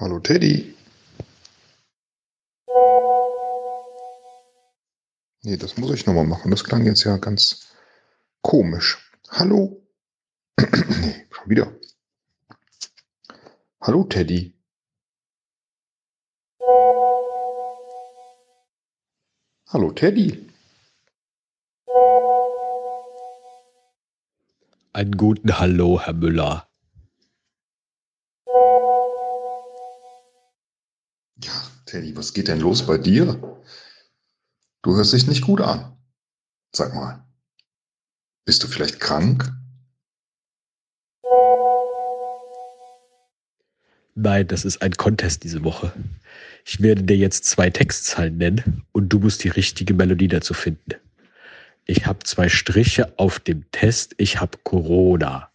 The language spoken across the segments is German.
Hallo Teddy. Nee, das muss ich nochmal machen. Das klang jetzt ja ganz komisch. Hallo? nee, schon wieder. Hallo Teddy. Hallo Teddy. Einen guten Hallo, Herr Müller. Teddy, was geht denn los bei dir? Du hörst dich nicht gut an. Sag mal, bist du vielleicht krank? Nein, das ist ein Contest diese Woche. Ich werde dir jetzt zwei Textzahlen nennen und du musst die richtige Melodie dazu finden. Ich habe zwei Striche auf dem Test. Ich habe Corona.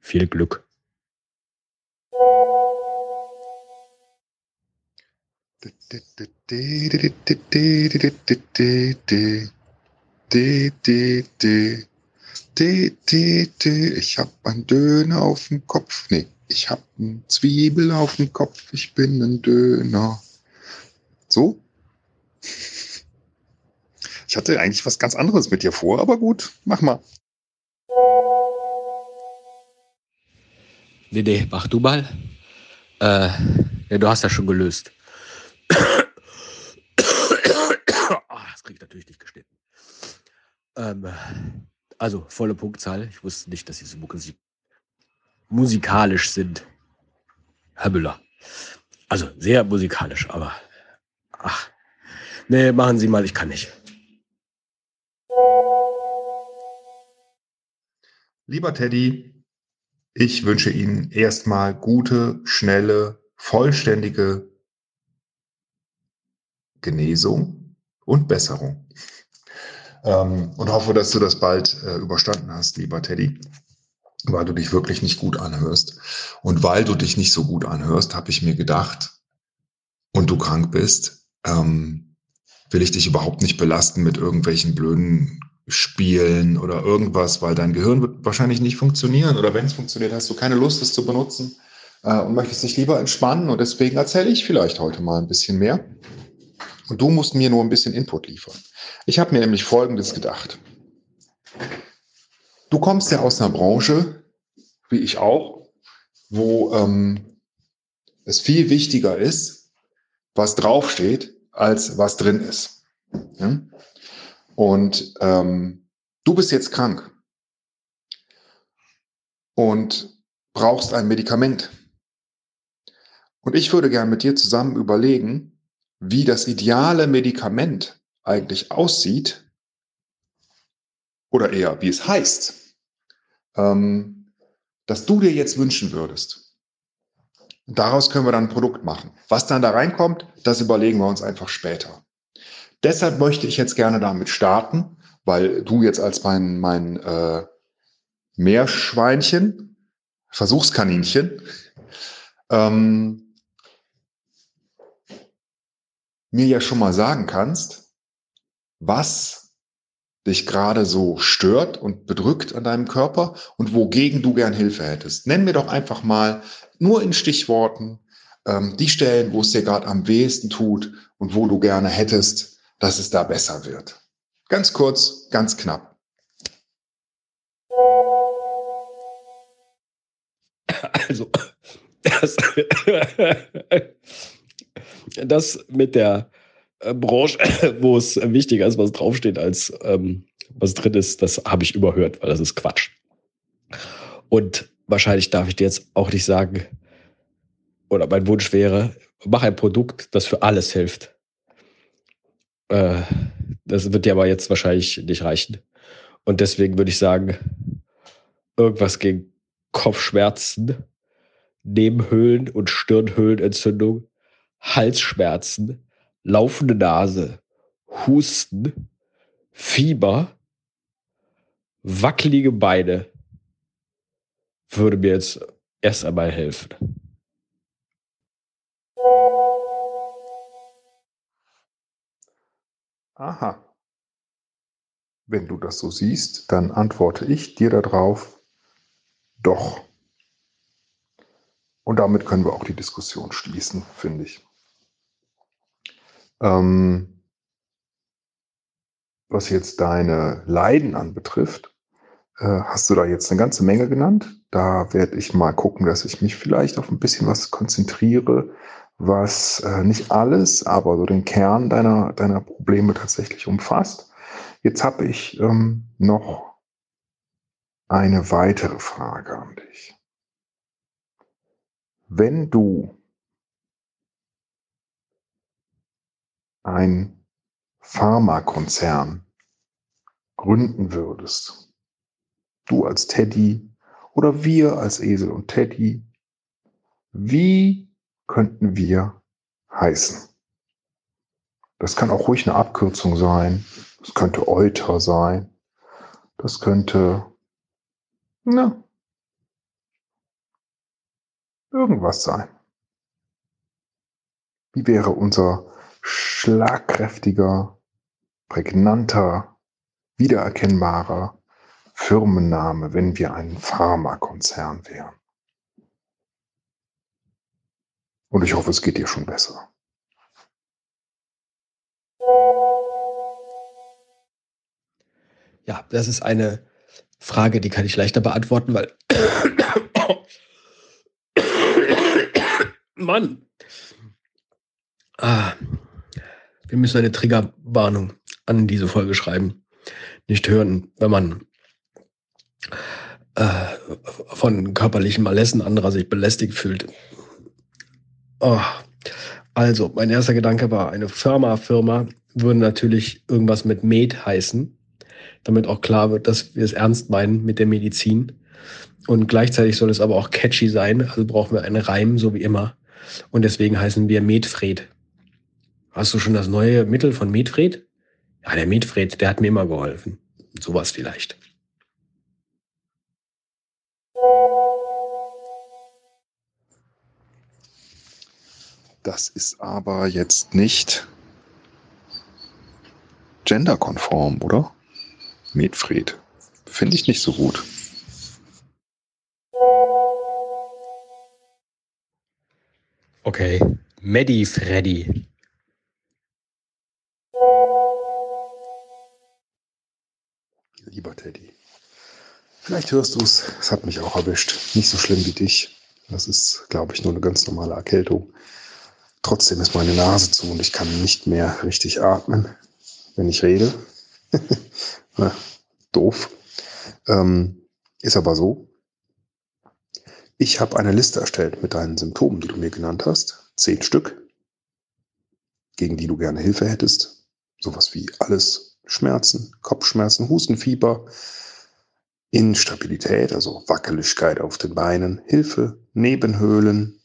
Viel Glück. Ich hab einen Döner auf dem Kopf. Nee, ich hab einen Zwiebel auf dem Kopf. Ich bin ein Döner. So? Ich hatte eigentlich was ganz anderes mit dir vor, aber gut, mach mal. Nee, nee, mach du mal. Äh, ja, du hast ja schon gelöst. Ah, das krieg ich natürlich nicht geschnitten. Ähm, also, volle Punktzahl. Ich wusste nicht, dass Sie so musik musikalisch sind. Herr Müller. Also, sehr musikalisch, aber. Ach. Nee, machen Sie mal, ich kann nicht. Lieber Teddy, ich wünsche Ihnen erstmal gute, schnelle, vollständige Genesung und Besserung. Ähm, und hoffe, dass du das bald äh, überstanden hast, lieber Teddy, weil du dich wirklich nicht gut anhörst. Und weil du dich nicht so gut anhörst, habe ich mir gedacht, und du krank bist, ähm, will ich dich überhaupt nicht belasten mit irgendwelchen blöden Spielen oder irgendwas, weil dein Gehirn wird wahrscheinlich nicht funktionieren. Oder wenn es funktioniert, hast du keine Lust, es zu benutzen äh, und möchtest dich lieber entspannen. Und deswegen erzähle ich vielleicht heute mal ein bisschen mehr. Und du musst mir nur ein bisschen Input liefern. Ich habe mir nämlich Folgendes gedacht. Du kommst ja aus einer Branche, wie ich auch, wo ähm, es viel wichtiger ist, was draufsteht, als was drin ist. Ja? Und ähm, du bist jetzt krank und brauchst ein Medikament. Und ich würde gerne mit dir zusammen überlegen, wie das ideale Medikament eigentlich aussieht, oder eher wie es heißt, ähm, dass du dir jetzt wünschen würdest. daraus können wir dann ein Produkt machen. Was dann da reinkommt, das überlegen wir uns einfach später. Deshalb möchte ich jetzt gerne damit starten, weil du jetzt als mein, mein äh, Meerschweinchen, Versuchskaninchen, ähm, mir ja schon mal sagen kannst, was dich gerade so stört und bedrückt an deinem Körper und wogegen du gern Hilfe hättest. Nenn mir doch einfach mal nur in Stichworten ähm, die Stellen, wo es dir gerade am wehesten tut und wo du gerne hättest, dass es da besser wird. Ganz kurz, ganz knapp. Also, das, das mit der Branche, wo es wichtiger ist, was draufsteht, als ähm, was drin ist, das habe ich überhört, weil das ist Quatsch. Und wahrscheinlich darf ich dir jetzt auch nicht sagen, oder mein Wunsch wäre, mach ein Produkt, das für alles hilft. Äh, das wird dir aber jetzt wahrscheinlich nicht reichen. Und deswegen würde ich sagen, irgendwas gegen Kopfschmerzen, Nebenhöhlen- und Stirnhöhlenentzündung Halsschmerzen, laufende Nase, Husten, Fieber, wackelige Beine würde mir jetzt erst einmal helfen. Aha. Wenn du das so siehst, dann antworte ich dir darauf, doch. Und damit können wir auch die Diskussion schließen, finde ich. Ähm, was jetzt deine Leiden anbetrifft, äh, hast du da jetzt eine ganze Menge genannt. Da werde ich mal gucken, dass ich mich vielleicht auf ein bisschen was konzentriere, was äh, nicht alles, aber so den Kern deiner, deiner Probleme tatsächlich umfasst. Jetzt habe ich ähm, noch eine weitere Frage an dich. Wenn du ein Pharmakonzern gründen würdest, du als Teddy oder wir als Esel und Teddy, wie könnten wir heißen? Das kann auch ruhig eine Abkürzung sein. Das könnte Euter sein. Das könnte, na, irgendwas sein. Wie wäre unser schlagkräftiger, prägnanter, wiedererkennbarer Firmenname, wenn wir ein Pharmakonzern wären? Und ich hoffe, es geht dir schon besser. Ja, das ist eine Frage, die kann ich leichter beantworten, weil Mann. Ah, wir müssen eine Triggerwarnung an diese Folge schreiben. Nicht hören, wenn man äh, von körperlichen Malessen anderer sich belästigt fühlt. Oh. Also, mein erster Gedanke war, eine Firma, Firma würde natürlich irgendwas mit Med heißen, damit auch klar wird, dass wir es ernst meinen mit der Medizin. Und gleichzeitig soll es aber auch catchy sein, also brauchen wir einen Reim, so wie immer. Und deswegen heißen wir Medfred. Hast du schon das neue Mittel von Medfred? Ja, der Medfred, der hat mir immer geholfen. Sowas vielleicht. Das ist aber jetzt nicht genderkonform, oder? Medfred. Finde ich nicht so gut. Okay. Medi Freddy. Lieber Teddy. Vielleicht hörst du es. Es hat mich auch erwischt. Nicht so schlimm wie dich. Das ist, glaube ich, nur eine ganz normale Erkältung. Trotzdem ist meine Nase zu und ich kann nicht mehr richtig atmen, wenn ich rede. Na, doof. Ähm, ist aber so. Ich habe eine Liste erstellt mit deinen Symptomen, die du mir genannt hast. Zehn Stück, gegen die du gerne Hilfe hättest. Sowas wie alles Schmerzen, Kopfschmerzen, Hustenfieber, Instabilität, also Wackeligkeit auf den Beinen, Hilfe, Nebenhöhlen,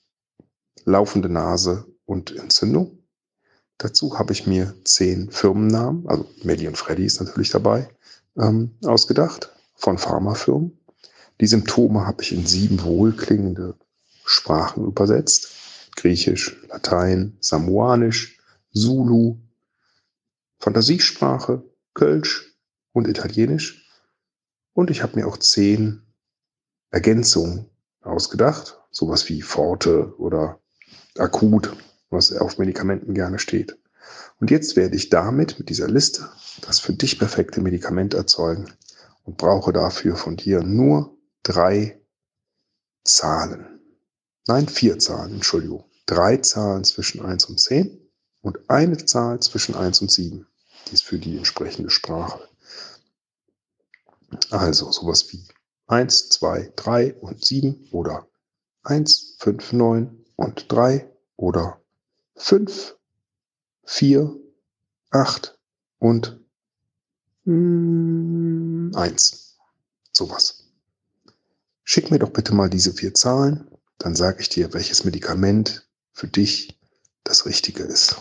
laufende Nase und Entzündung. Dazu habe ich mir zehn Firmennamen, also Melly und Freddy ist natürlich dabei, ähm, ausgedacht von Pharmafirmen. Die Symptome habe ich in sieben wohlklingende Sprachen übersetzt. Griechisch, Latein, Samoanisch, Zulu, Fantasiesprache, Kölsch und Italienisch. Und ich habe mir auch zehn Ergänzungen ausgedacht, sowas wie Forte oder akut, was auf Medikamenten gerne steht. Und jetzt werde ich damit, mit dieser Liste, das für dich perfekte Medikament erzeugen und brauche dafür von dir nur drei Zahlen. Nein, vier Zahlen, Entschuldigung. Drei Zahlen zwischen 1 und 10 und eine Zahl zwischen 1 und 7. Die ist für die entsprechende Sprache. Also sowas wie 1, 2, 3 und 7 oder 1, 5, 9 und 3 oder 5, 4, 8 und 1. Sowas. Schick mir doch bitte mal diese vier Zahlen, dann sage ich dir, welches Medikament für dich das Richtige ist.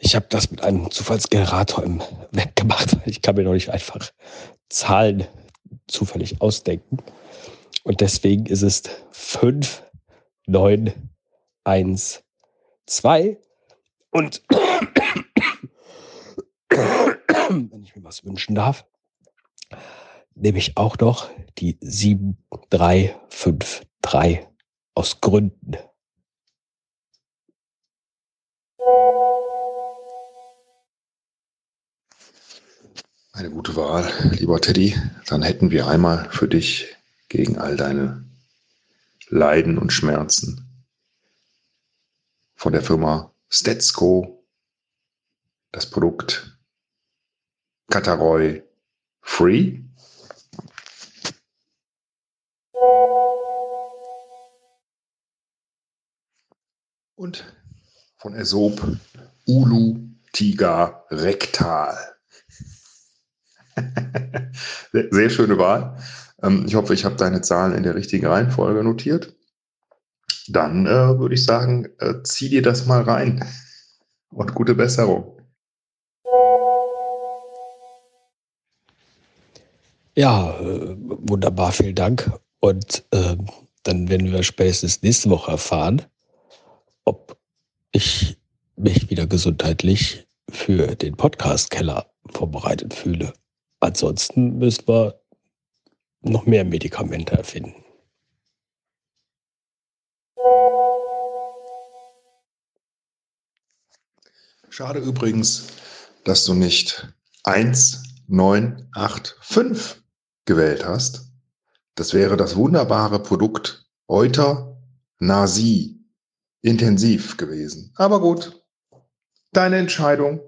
Ich habe das mit einem Zufallsgenerator im Web gemacht, weil ich kann mir noch nicht einfach Zahlen zufällig ausdenken. Und deswegen ist es 5, 9, 1, 2. Und wenn ich mir was wünschen darf, nehme ich auch noch die 7353 aus Gründen. Eine gute Wahl, lieber Teddy. Dann hätten wir einmal für dich gegen all deine Leiden und Schmerzen von der Firma Stetsko das Produkt Cataroy Free. Und von Aesop Ulu Tiger Rektal. Sehr schöne Wahl. Ähm, ich hoffe, ich habe deine Zahlen in der richtigen Reihenfolge notiert. Dann äh, würde ich sagen, äh, zieh dir das mal rein und gute Besserung. Ja, äh, wunderbar, vielen Dank. Und äh, dann werden wir spätestens nächste Woche erfahren, ob ich mich wieder gesundheitlich für den Podcast-Keller vorbereitet fühle. Ansonsten müssen wir noch mehr Medikamente erfinden. Schade übrigens, dass du nicht 1985 gewählt hast. Das wäre das wunderbare Produkt Euter Nasi intensiv gewesen. Aber gut, deine Entscheidung.